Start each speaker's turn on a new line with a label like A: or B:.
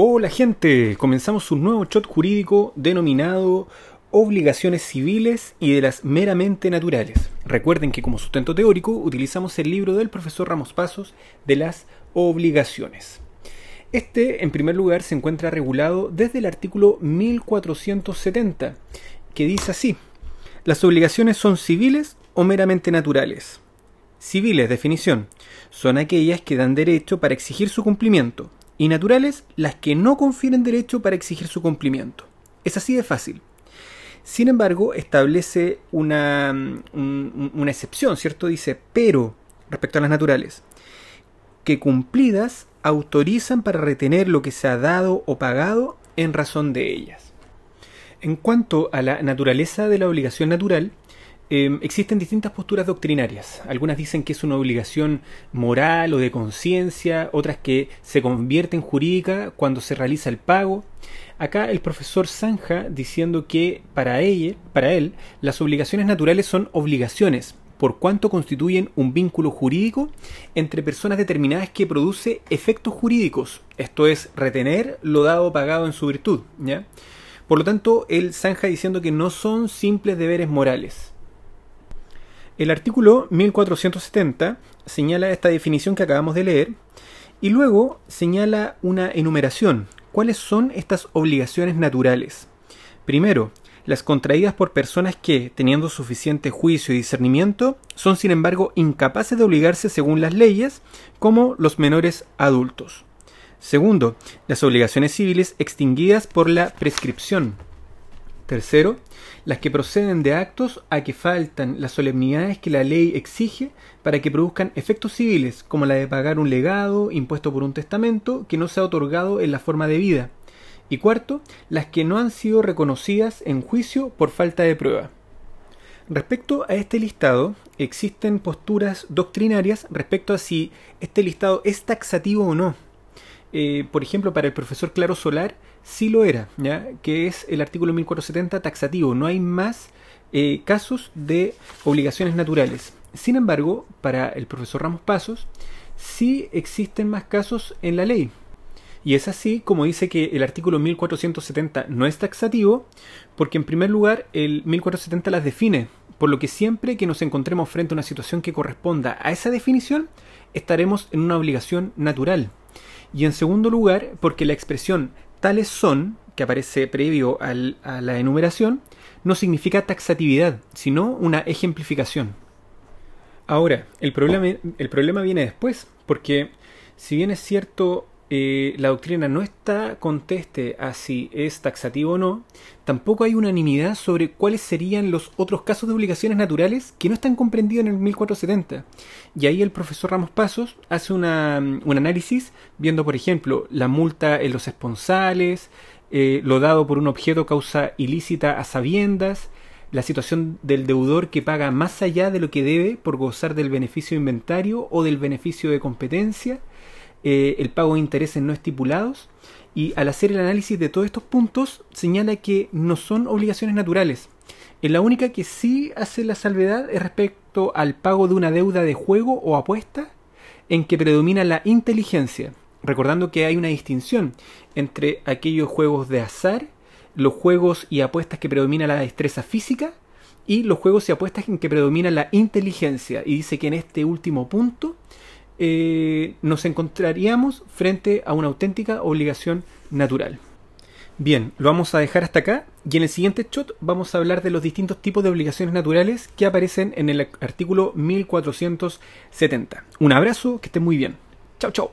A: Hola gente, comenzamos un nuevo shot jurídico denominado Obligaciones civiles y de las meramente naturales. Recuerden que como sustento teórico utilizamos el libro del profesor Ramos Pasos de las obligaciones. Este, en primer lugar, se encuentra regulado desde el artículo 1470, que dice así, las obligaciones son civiles o meramente naturales. Civiles, definición, son aquellas que dan derecho para exigir su cumplimiento, y naturales las que no confieren derecho para exigir su cumplimiento. Es así de fácil. Sin embargo, establece una, una excepción, ¿cierto? Dice, pero, respecto a las naturales, que cumplidas autorizan para retener lo que se ha dado o pagado en razón de ellas. En cuanto a la naturaleza de la obligación natural, Em, existen distintas posturas doctrinarias. Algunas dicen que es una obligación moral o de conciencia, otras que se convierte en jurídica cuando se realiza el pago. Acá el profesor Zanja diciendo que para, ella, para él las obligaciones naturales son obligaciones, por cuanto constituyen un vínculo jurídico entre personas determinadas que produce efectos jurídicos, esto es, retener lo dado pagado en su virtud. Por lo tanto, él zanja diciendo que no son simples deberes morales. El artículo 1470 señala esta definición que acabamos de leer y luego señala una enumeración. ¿Cuáles son estas obligaciones naturales? Primero, las contraídas por personas que, teniendo suficiente juicio y discernimiento, son sin embargo incapaces de obligarse según las leyes, como los menores adultos. Segundo, las obligaciones civiles extinguidas por la prescripción. Tercero, las que proceden de actos a que faltan las solemnidades que la ley exige para que produzcan efectos civiles, como la de pagar un legado impuesto por un testamento que no se ha otorgado en la forma de vida. Y cuarto, las que no han sido reconocidas en juicio por falta de prueba. Respecto a este listado, existen posturas doctrinarias respecto a si este listado es taxativo o no. Eh, por ejemplo, para el profesor Claro Solar, sí lo era, ¿ya? que es el artículo 1470 taxativo. No hay más eh, casos de obligaciones naturales. Sin embargo, para el profesor Ramos Pasos, sí existen más casos en la ley. Y es así como dice que el artículo 1470 no es taxativo, porque en primer lugar el 1470 las define, por lo que siempre que nos encontremos frente a una situación que corresponda a esa definición, estaremos en una obligación natural. Y en segundo lugar, porque la expresión tales son, que aparece previo a la enumeración, no significa taxatividad, sino una ejemplificación. Ahora, el problema, el problema viene después, porque si bien es cierto eh, la doctrina no está conteste a si es taxativo o no, tampoco hay unanimidad sobre cuáles serían los otros casos de obligaciones naturales que no están comprendidos en el 1470. Y ahí el profesor Ramos Pasos hace un análisis viendo, por ejemplo, la multa en los esponsales, eh, lo dado por un objeto causa ilícita a sabiendas, la situación del deudor que paga más allá de lo que debe por gozar del beneficio de inventario o del beneficio de competencia, eh, el pago de intereses no estipulados y al hacer el análisis de todos estos puntos señala que no son obligaciones naturales. En la única que sí hace la salvedad es respecto al pago de una deuda de juego o apuesta en que predomina la inteligencia, recordando que hay una distinción entre aquellos juegos de azar, los juegos y apuestas que predomina la destreza física y los juegos y apuestas en que predomina la inteligencia. Y dice que en este último punto eh, nos encontraríamos frente a una auténtica obligación natural. Bien, lo vamos a dejar hasta acá y en el siguiente shot vamos a hablar de los distintos tipos de obligaciones naturales que aparecen en el artículo 1470. Un abrazo, que estén muy bien. Chao, chao.